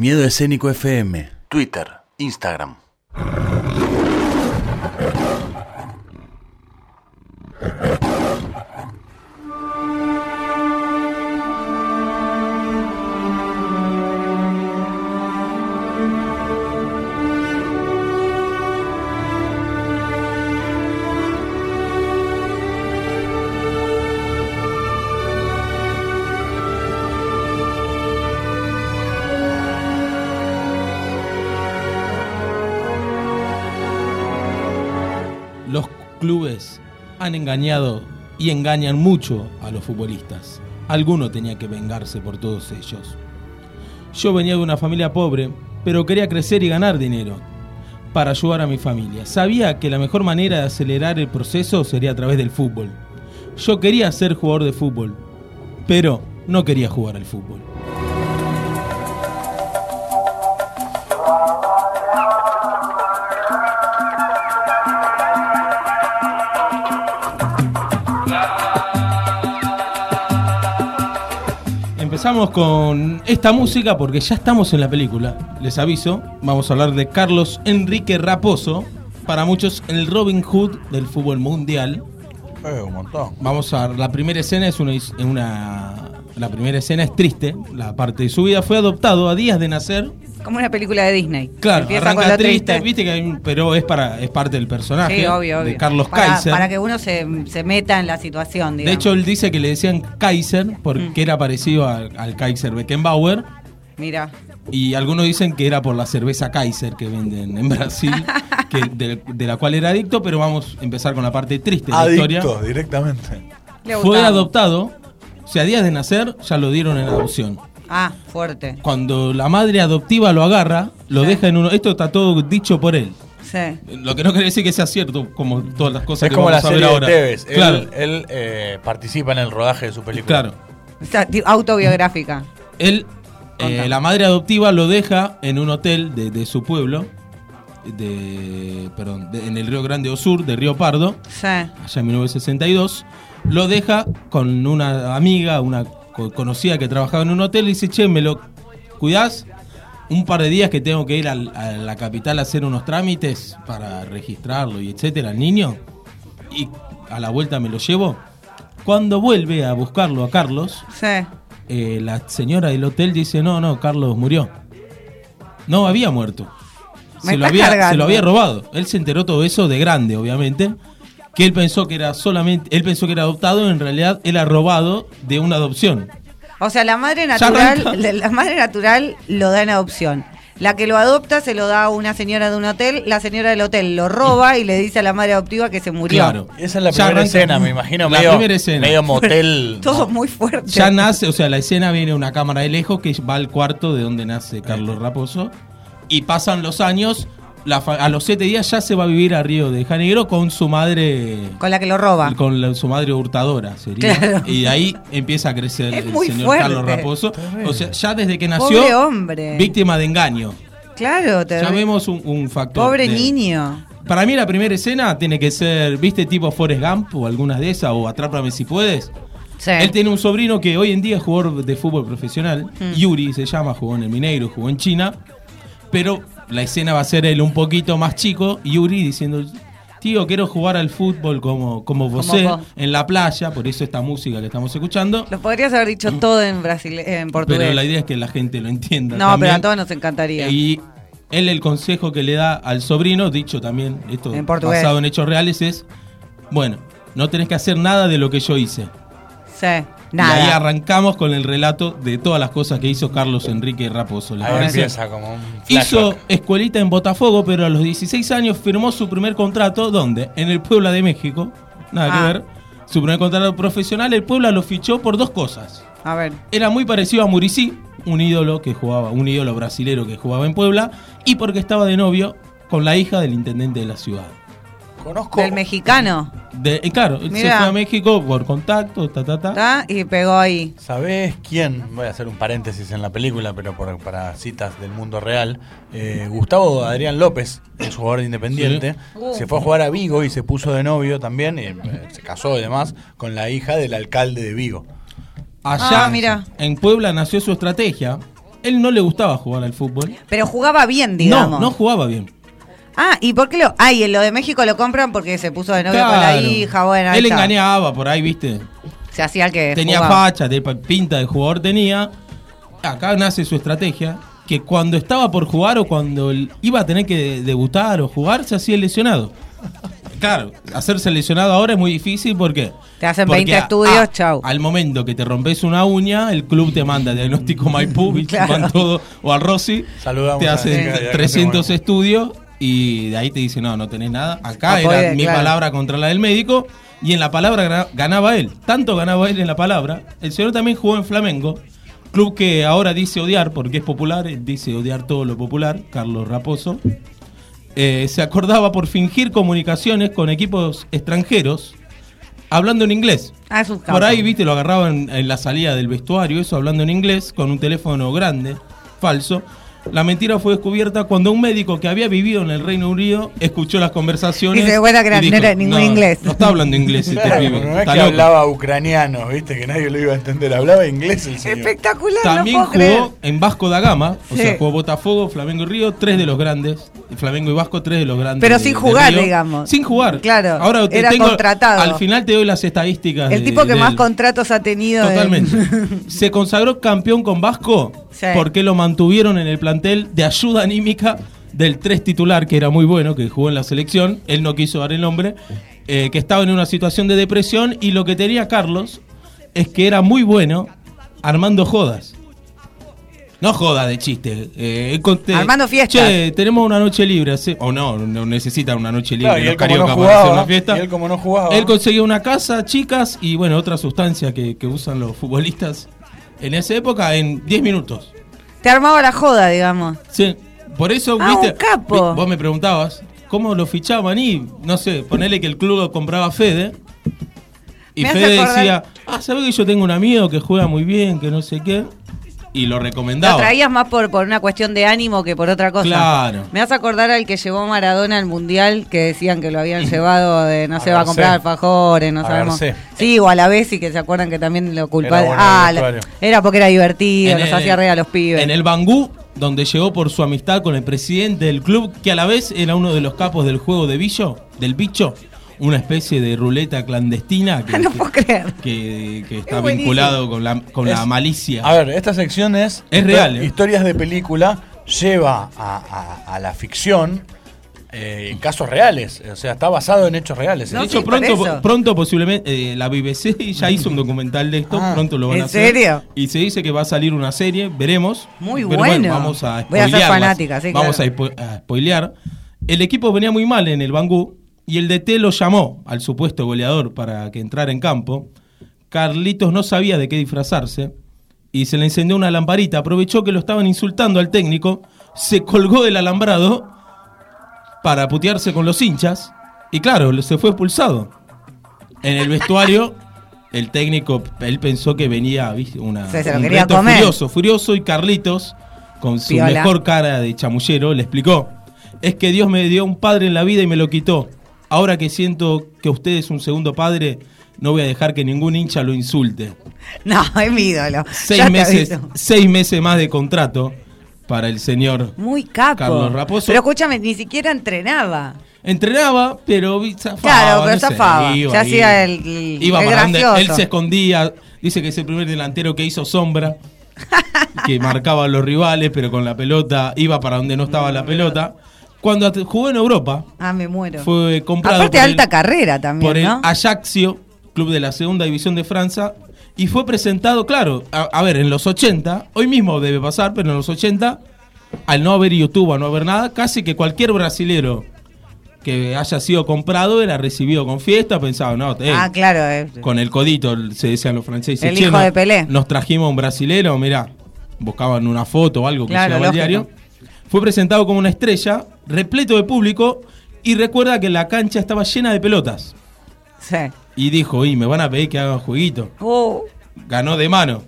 Miedo Escénico FM. Twitter, Instagram. Los clubes han engañado y engañan mucho a los futbolistas. Alguno tenía que vengarse por todos ellos. Yo venía de una familia pobre, pero quería crecer y ganar dinero para ayudar a mi familia. Sabía que la mejor manera de acelerar el proceso sería a través del fútbol. Yo quería ser jugador de fútbol, pero no quería jugar al fútbol. Empezamos con esta música porque ya estamos en la película. Les aviso, vamos a hablar de Carlos Enrique Raposo, para muchos el Robin Hood del fútbol mundial. Eh, un montón. Vamos a ver, la primera escena es una, una la primera escena es triste, la parte de su vida fue adoptado a días de nacer. Como una película de Disney. Claro, Empieza arranca con lo triste, viste que hay pero es para es parte del personaje Sí, obvio, obvio. de Carlos para, Kaiser. Para que uno se, se meta en la situación, De digamos. hecho, él dice que le decían Kaiser porque Mm. era parecido al, al Kaiser Beckenbauer. Mira. Y algunos dicen que era por la cerveza Kaiser que venden en Brasil, que de, de la cual era adicto, pero vamos a empezar con la parte triste de la historia. Adicto, directamente. Le Fue adoptado, o sea, a días de nacer ya lo dieron en adopción. Ah, fuerte. Cuando la madre adoptiva lo agarra, lo deja en uno. Esto está todo dicho por él. Sí. Lo que no quiere decir que sea cierto, como todas las cosas Es que como la vamos a ver serie de ahora. Tevez. Él, Claro, él, eh, participa en el rodaje de su película. claro. O sea, autobiográfica. Él, eh, la madre adoptiva lo deja en un hotel de, de su pueblo, de, perdón, de- en el Río Grande do Sur, de Río Pardo, Sí. allá en 1962. Lo deja con una amiga, una co- conocida que trabajaba en un hotel, y dice, che, ¿me lo cuidás? Un par de días que tengo que ir a la capital a hacer unos trámites para registrarlo y etcétera, al niño. Y a la vuelta me lo llevo. Cuando vuelve a buscarlo a Carlos, Sí. eh, la señora del hotel dice, no, no, Carlos murió. No, había muerto. Se lo, había, se lo había robado. Él se enteró todo eso de grande, obviamente. Que él pensó que era solamente, él pensó que era adoptado, en realidad era robado de una adopción. O sea, la madre natural, la madre natural lo da en adopción. La que lo adopta se lo da a una señora de un hotel, la señora del hotel lo roba y le dice a la madre adoptiva que se murió. Claro. Esa es la Ya primera escena, me imagino. La medio, primera escena. medio motel. Todo muy fuerte. Ya nace, o sea, la escena viene una cámara de lejos que va al cuarto de donde nace Carlos Raposo. Y pasan los años, la a los siete días ya se va a vivir a Río de Janeiro con su madre Con la que lo roba. con la- su madre hurtadora sería Claro. y ahí empieza a crecer Es el muy señor fuerte. Carlos Raposo o sea ya desde que Pobre nació hombre. víctima de engaño Claro, te ya vemos un, un factor Pobre de- niño. para mí la primera escena tiene que ser viste tipo Forrest Gump o algunas de esas o Atrápame si puedes Sí. él tiene un sobrino que hoy en día es jugador de fútbol profesional Mm. Yuri se llama jugó en el Mineiro jugó en China pero la escena va a ser él un poquito más chico Yuri diciendo Tío, quiero jugar al fútbol como, como vos vos. en la playa, por eso esta música que estamos escuchando. Lo podrías haber dicho todo en Brasil, en portugués. Pero la idea es que la gente lo entienda. no, también. pero a todos nos encantaría. Y él el consejo que le da al sobrino, dicho también, esto En basado en hechos reales, es, bueno, no tenés que hacer nada de lo que yo hice. sí, Y ahí nada. arrancamos con el relato de todas las cosas que hizo Carlos Enrique Raposo. ¿les Ahí parece? empieza como un Hizo escuelita en Botafogo, pero a los 16 años firmó su primer contrato, ¿dónde? En el Puebla de México. Nada Ah. que ver. Su primer contrato profesional, el Puebla lo fichó por dos cosas. A ver. Era muy parecido a Muricí, un ídolo que jugaba, un ídolo brasilero que jugaba en Puebla, y porque estaba de novio con la hija del intendente de la ciudad. Conozco. Del mexicano. De, y claro, él se fue a México por contacto, ta, ta, ta. Y pegó ahí. ¿Sabés quién? Voy a hacer un paréntesis en la película, pero por- para citas del mundo real. Eh, Gustavo Adrián López, es jugador de Independiente, Sí. se fue a jugar a Vigo y se puso de novio también, y, eh, se casó y demás, con la hija del alcalde de Vigo. Allá Ah, mira. en Puebla nació su estrategia, Él no le gustaba jugar al fútbol. Pero jugaba bien, digamos. No, no jugaba bien. Ah, ¿y por qué lo.? Ah, y en lo de México lo compran porque se puso de novio con la hija. Bueno, ahí Él está. engañaba por ahí, ¿viste? Se hacía el que. tenía jugaba. facha, de pinta de jugador tenía. Acá nace su estrategia, que cuando estaba por jugar o cuando iba a tener que debutar o jugar, se hacía lesionado. Claro, hacerse lesionado ahora es muy difícil, ¿por qué? Te hacen Porque 20 a- estudios, a- chau. Al momento que te rompes una uña, el club te manda diagnóstico Maipú. Claro. Van todo, o al Rossi, Saludamos te hacen chica de diagnóstico 300 Maipú. estudios y de ahí te dicen, no, no tenés nada. Acá era mi claro. palabra contra la del médico y en la palabra ganaba él. Tanto ganaba él en la palabra. El señor también jugó en Flamengo, club que ahora dice odiar porque es popular, dice odiar todo lo popular, Carlos Raposo. Eh, se acordaba por fingir comunicaciones con equipos extranjeros hablando en inglés. Ah, Por ahí, viste, lo agarraban en la salida del vestuario, eso hablando en inglés, con un teléfono grande, falso. La mentira fue descubierta cuando un médico que había vivido en el Reino Unido escuchó las conversaciones. Y se dio cuenta que no era ningún inglés". No está hablando inglés este Claro, pibe. no es está que loco. hablaba ucraniano, viste, que nadie lo iba a entender. Hablaba inglés el señor. Espectacular, También no puedo jugó en Vasco da Gama, o Sí. sea, jugó Botafogo, Flamengo y Río, tres de los grandes. Flamengo y Vasco, tres de los grandes. Pero de- sin jugar, digamos. Sin jugar. Claro, Ahora te era tengo- contratado. Al final te doy las estadísticas. El de- tipo que más contratos ha tenido. en- Totalmente. Se consagró campeón con Vasco Sí. porque lo mantuvieron en el plantel de ayuda anímica del tres titular, que era muy bueno, que jugó en la selección. Él no quiso dar el nombre, eh, que estaba en una situación de depresión. Y lo que tenía Carlos es que era muy bueno armando jodas. No joda de chiste. eh, él conté, Armando fiestas. Che, tenemos una noche libre. hace-". O no, no necesitan una noche libre. Claro, y los él como no cariocas para hacer jugaba, una fiesta. y él como no jugaba. Él conseguía una casa, chicas y bueno, otra sustancia que, que usan los futbolistas en esa época en 10 minutos. Te armaba la joda, digamos. Sí, por eso, Ah, viste, un capo. vos me preguntabas cómo lo fichaban y no sé, ponele que el club lo compraba a Fede. Y Fede acordar- decía, ah, ¿sabés que yo tengo un amigo que juega muy bien, que no sé qué? Y lo Lo recomendaba. traías más por, por una cuestión de ánimo que por otra cosa. Claro. Me vas a acordar al que llevó Maradona al mundial, que decían que lo habían llevado de no se va a comprar alfajores, no A sabemos. Sí, o a la vez y que se acuerdan que también lo culpaban. Ah, la- era porque era divertido, En nos el- hacía reír a los pibes. En el Bangú, donde llegó por su amistad con el presidente del club, que a la vez era uno de los capos del juego de billo, del bicho, una especie de ruleta clandestina que, Ah, no que- puedo creer. que- que está Es vinculado con la, con la malicia. A ver, esta sección es. Es real, ¿eh? Historias de película lleva a, a- a la ficción eh, casos reales. O sea, está basado en hechos reales. No, de hecho, sí, pronto, posiblemente eh, la BBC ya hizo un documental de esto, Ah, pronto lo van ¿en a hacer. serio? Y se dice que va a salir una serie, veremos. Muy Pero bueno. vamos a Voy a ser fanática, sí, Vamos claro. a, spo- a spoilear. El equipo venía muy mal en el Bangú y el DT lo llamó al supuesto goleador para que entrara en campo. Carlitos no sabía de qué disfrazarse y se le encendió una lamparita. Aprovechó que lo estaban insultando al técnico, se colgó del alambrado para putearse con los hinchas y claro, se fue expulsado. En el vestuario, el técnico, él pensó que venía una, Se- se un reto comer. furioso, furioso y Carlitos, con su Piola. mejor cara de chamullero, le explicó, es que Dios me dio un padre en la vida y me lo quitó. Ahora que siento que usted es un segundo padre, no voy a dejar que ningún hincha lo insulte. No, es mi ídolo. Seis Ya meses, seis meses más de contrato para el señor. Muy capo. Carlos Raposo. Pero escúchame, ni siquiera entrenaba. Entrenaba, pero zafaba. Claro, pero no sé, zafaba. iba ahí. hacía el- el- Iba el gracioso. él se escondía. Dice que es el primer delantero que hizo sombra. que marcaba a los rivales, pero con la pelota iba para donde no estaba la pelota. Cuando jugó en Europa, Ah, me muero. fue comprado Aparte por alta el- carrera también, por el ¿no? Ajaxio, club de la segunda división de Francia, y fue presentado, claro, a, a ver, en los 80, hoy mismo debe pasar, pero en los 80, al no haber YouTube, al no haber nada, casi que cualquier brasilero que haya sido comprado era recibido con fiesta, pensaba, no, eh, ah, claro. eh. con el codito, se decían los franceses. El "Che, hijo no- de Pelé". Nos trajimos a un brasilero, mirá, buscaban una foto o algo que Claro, al lógico. diario. Fue presentado como una estrella, repleto de público, y recuerda que la cancha estaba llena de pelotas. Sí. Y dijo, y me van a pedir que haga un jueguito. Oh, Ganó de mano.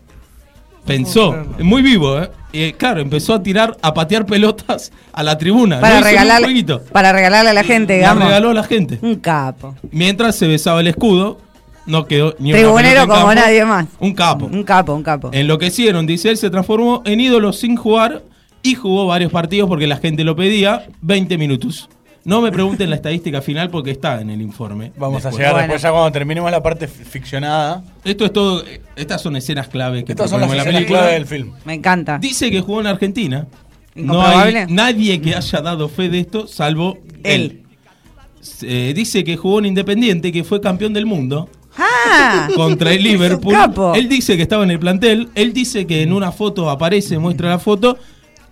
Pensó, muy vivo, ¿eh? Y, claro, empezó a tirar, a patear pelotas a la tribuna. para, No un regalarle, para regalarle a la gente, La digamos. regaló a la gente. Un capo. Mientras se besaba el escudo no quedó ni una Tribunero como campo. nadie más. Un capo. Un capo, un capo. Enloquecieron, dice él, se transformó en ídolo sin jugar y jugó varios partidos porque la gente lo pedía, 20 minutos. No me pregunten la estadística final porque está en el informe. Vamos a llegar Bueno. después ya cuando terminemos la parte fi- ficcionada. Esto es todo, estas son escenas clave que Estas son las la escenas película. clave del film. Me encanta. Dice que jugó en Argentina. No hay nadie que haya dado fe de esto, salvo él. Eh, dice que jugó en Independiente, que fue campeón del mundo ¡Ah! contra el Liverpool. capo. Él dice que estaba en el plantel. Él dice que en una foto aparece, muestra la foto.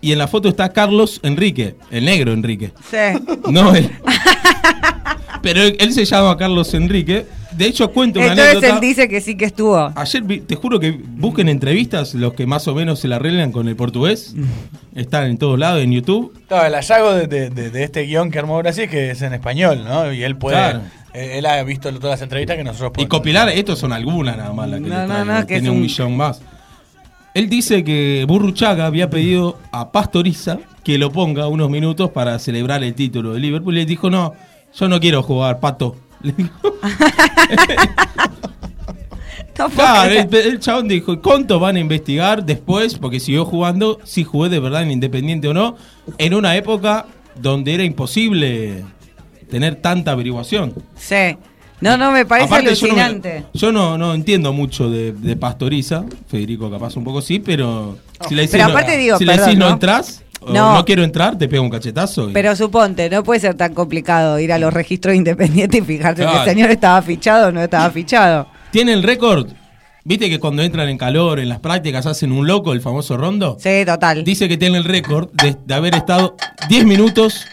Y en la foto está Carlos Enrique, el negro Enrique. Sí. No él. Pero él, él se llama Carlos Enrique. De hecho, cuento una Entonces anécdota. él dice que sí que estuvo. Ayer vi- te juro que busquen entrevistas, los que más o menos se la arreglan con el portugués. Están en todos lados, en YouTube. Claro, el hallazgo de, de- de- de este guion que armó Brasil es que es en español, ¿no? Y él puede. Claro. eh, él ha visto todas las entrevistas que nosotros Y podemos. copilar, estos son algunas nada más las que No, no, no, que Tiene es un un- millón más. Él dice que Burruchaga había pedido a Pastoriza que lo ponga unos minutos para celebrar el título de Liverpool. Y le dijo, no, yo no quiero jugar, pato. Le dijo. No Claro, el, el chabón dijo, ¿cuánto van a investigar después? Porque siguió jugando, si jugué de verdad en Independiente o no, en una época donde era imposible tener tanta averiguación. Sí. No, no, me parece Aparte, yo no me- alucinante. Yo no, no entiendo mucho de, de Pastoriza, Federico capaz un poco sí, pero si le decís, Pero no, aparte digo, si le decís no, entras, No. no. quiero entrar, te pego un cachetazo. y- Pero suponte, no puede ser tan complicado ir a los registros independientes y fijarse Claro. el señor estaba fichado o no estaba fichado. Tiene el récord. ¿Viste que cuando entran en calor, en las prácticas, hacen un loco, el famoso rondo? Sí, total. Dice que tiene el récord de, de haber estado 10 minutos,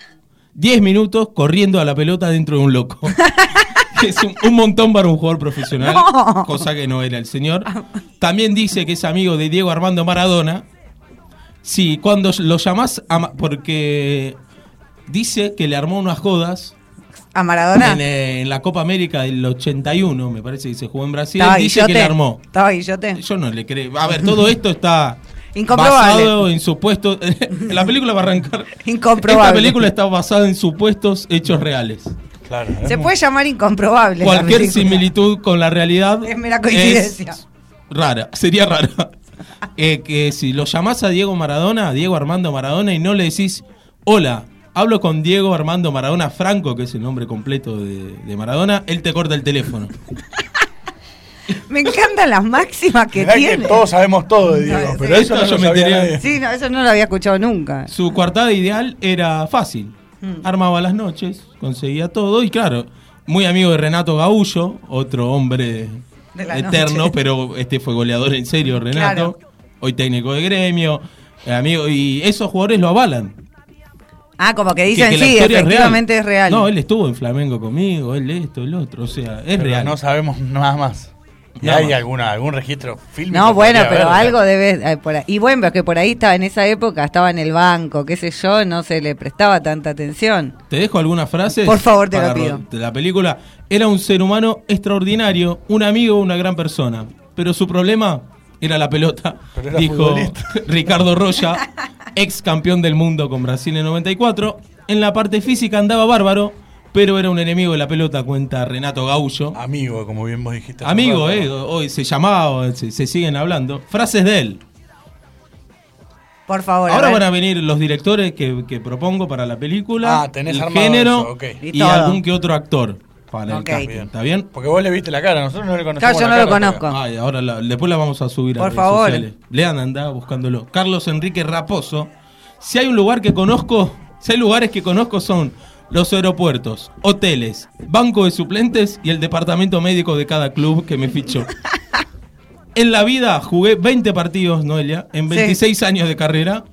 10 minutos corriendo a la pelota dentro de un loco. Que es un, un montón para un jugador profesional, No. cosa que no era el señor. También dice que es amigo de Diego Armando Maradona. Sí, cuando lo llamás, a porque dice que le armó unas jodas A Maradona. en, eh, en la Copa América del 81, me parece que se jugó en Brasil. Dice que Guillote. le armó. Estaba Guillote. Yo no le creo. A ver, todo esto está Incomprobable. basado en supuestos. la película va a arrancar. Incomprobable. Esta película está basada en supuestos hechos reales. Claro, Se muy- puede llamar incomprobable. Cualquier similitud con la realidad Es mera coincidencia. es rara, sería rara. Eh, que si lo llamás a Diego Maradona, a Diego Armando Maradona, y no le decís, hola, hablo con Diego Armando Maradona Franco, que es el nombre completo de, de Maradona, él te corta el teléfono. Me encantan las máximas que Mirá tiene. que todos sabemos todo de Diego, No, pero sí. eso no yo me. Sí, no, eso no lo había escuchado nunca. Su coartada ideal era fácil. Mm. Armaba las noches, conseguía todo y claro, muy amigo de Renato Gaullo, otro hombre eterno, noche. pero este fue goleador en serio, Renato. Hoy técnico de gremio, eh, amigo, y esos jugadores lo avalan. Ah, como que dicen que sí, efectivamente es real. No, él estuvo en Flamengo conmigo, él esto, el otro, o sea, es Pero real. no sabemos nada más. ¿Y hay alguna, algún registro fílmico? No, bueno, pero haber, algo debe. eh, por ahí. Y bueno, pero que por ahí estaba en esa época, estaba en el banco, qué sé yo, no se le prestaba tanta atención. Te dejo algunas frases. Por favor, te lo pido. De la película. Era un ser humano extraordinario, un amigo, una gran persona. Pero su problema era la pelota. Era dijo futbolista. Ricardo Roya, ex campeón del mundo con Brasil en 94. En la parte física andaba bárbaro, pero era un enemigo de la pelota, cuenta Renato Gaullo. Amigo, como bien vos dijiste. Amigo, eh, hoy se llamaba, se, se siguen hablando. Frases de él. Por favor. Ahora a van a venir los directores que, que propongo para la película. Ah, tenés el armado género eso. Y algún que otro actor para el casting. ¿Está bien? Porque vos le viste la cara, nosotros no le conocemos Claro, yo no lo conozco. Ay, ahora la- después la vamos a subir a Por redes favor. sociales. Lean, anda buscándolo. Carlos Enrique Raposo. Si hay un lugar que conozco, si hay lugares que conozco son los aeropuertos, hoteles, banco de suplentes y el departamento médico de cada club que me fichó. En la vida jugué 20 partidos, Noelia, en Sí. 26 años de carrera,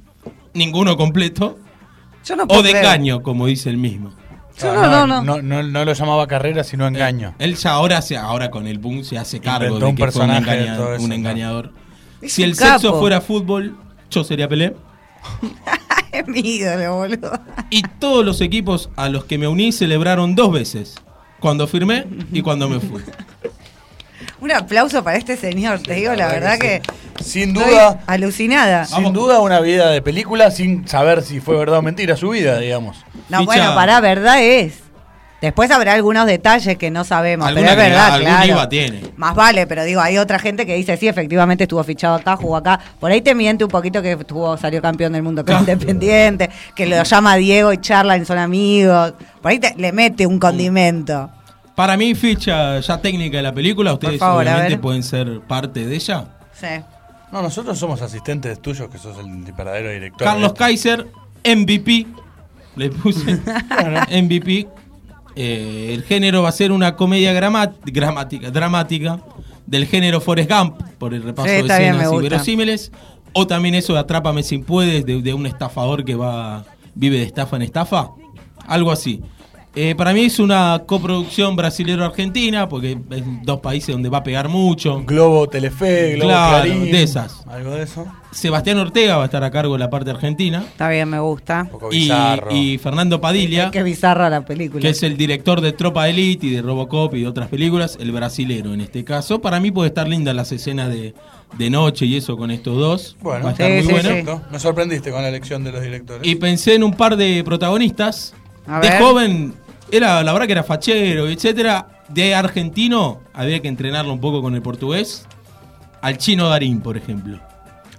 ninguno completo, Yo no o de creer. engaño, como dice el mismo. Yo Ah, no, no, no. no, no, no lo llamaba carrera, sino engaño. Él ya ahora, se, ahora con el boom se hace cargo Inventó de un que fue un, personaje de engaña- todo eso, un engañador. Si el sexo fuera fútbol, yo sería Pelé. Es mi ídolo, boludo. Y todos los equipos a los que me uní celebraron dos veces. Cuando firmé y cuando me fui. Un aplauso para este señor, te digo la, verdad que. Sin estoy duda, Alucinada. sin duda una vida de película sin saber si fue verdad o mentira su vida, digamos. No, Ficha- bueno, pará, verdad es. Después habrá algunos detalles que no sabemos, pero es verdad, claro. IVA tiene. Más vale, pero digo, hay otra gente que dice, sí, efectivamente estuvo fichado acá, jugó acá. Por ahí te miente un poquito que estuvo, salió campeón del mundo con. Independiente, que lo llama Diego y charlan, son amigos. Por ahí te- le mete un condimento. Para mí, ficha ya técnica de la película, ustedes favor, obviamente pueden ser parte de ella. Sí. No, nosotros somos asistentes tuyos, que sos el verdadero director. Carlos. Kaiser, MVP. Le puse MVP. Eh, el género va a ser una comedia gramática, dramática del género Forrest Gump, por el repaso Sí, de escenas me y gusta. verosímiles. O también eso de Atrápame si puedes, de, de un estafador que va vive de estafa en estafa. Algo así. Eh, para mí es una coproducción brasilero-argentina, porque es dos países donde va a pegar mucho. Globo Telefe, Globo Claro, Clarín. de esas. Algo de eso. Sebastián Ortega va a estar a cargo de la parte argentina. Está bien, me gusta. Un poco Y, bizarro. y Fernando Padilla, Qué bizarra la película. que es el director de Tropa Elite y de Robocop y de otras películas, el brasilero en este caso. Para mí puede estar linda las escenas de, de noche y eso con estos dos. Bueno, va a estar Sí, muy sí, bueno. sí. Me sorprendiste con la elección de los directores. Y pensé en un par de protagonistas. A de ver. joven, era la verdad que era fachero, etcétera. De argentino, había que entrenarlo un poco con el portugués. Al chino Darín, por ejemplo.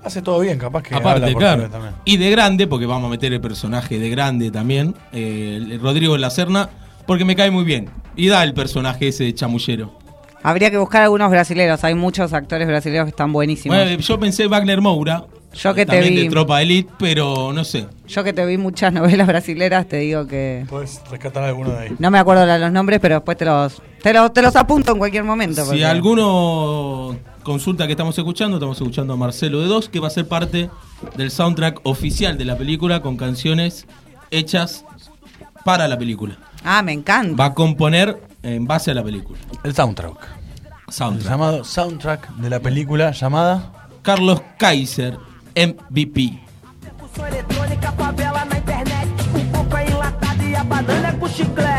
Hace todo bien, capaz que Aparte, habla claro. también. Y de grande, porque vamos a meter el personaje de grande también, eh, el Rodrigo Lacerna, porque me cae muy bien. Y da el personaje ese de chamullero. Habría que buscar algunos brasileros. Hay muchos actores brasileños que están buenísimos. Bueno, yo pensé Wagner Moura, Yo que te también vi. de Tropa Elite, pero no sé. Yo que te vi muchas novelas brasileras, te digo que. Puedes rescatar alguno de ahí. No me acuerdo de los nombres, pero después te los, te los, te los apunto en cualquier momento. Si porque- alguno consulta que estamos escuchando, estamos escuchando a Marcelo de Dos, que va a ser parte del soundtrack oficial de la película con canciones hechas para la película. Ah, me encanta. Va a componer en base a la película. El soundtrack. El Soundtrack. llamado soundtrack de la película llamada Carlos Kaiser, MVP. Percussão eletrônica, favela na internet. O coco é enlatado e a banana é com chiclete.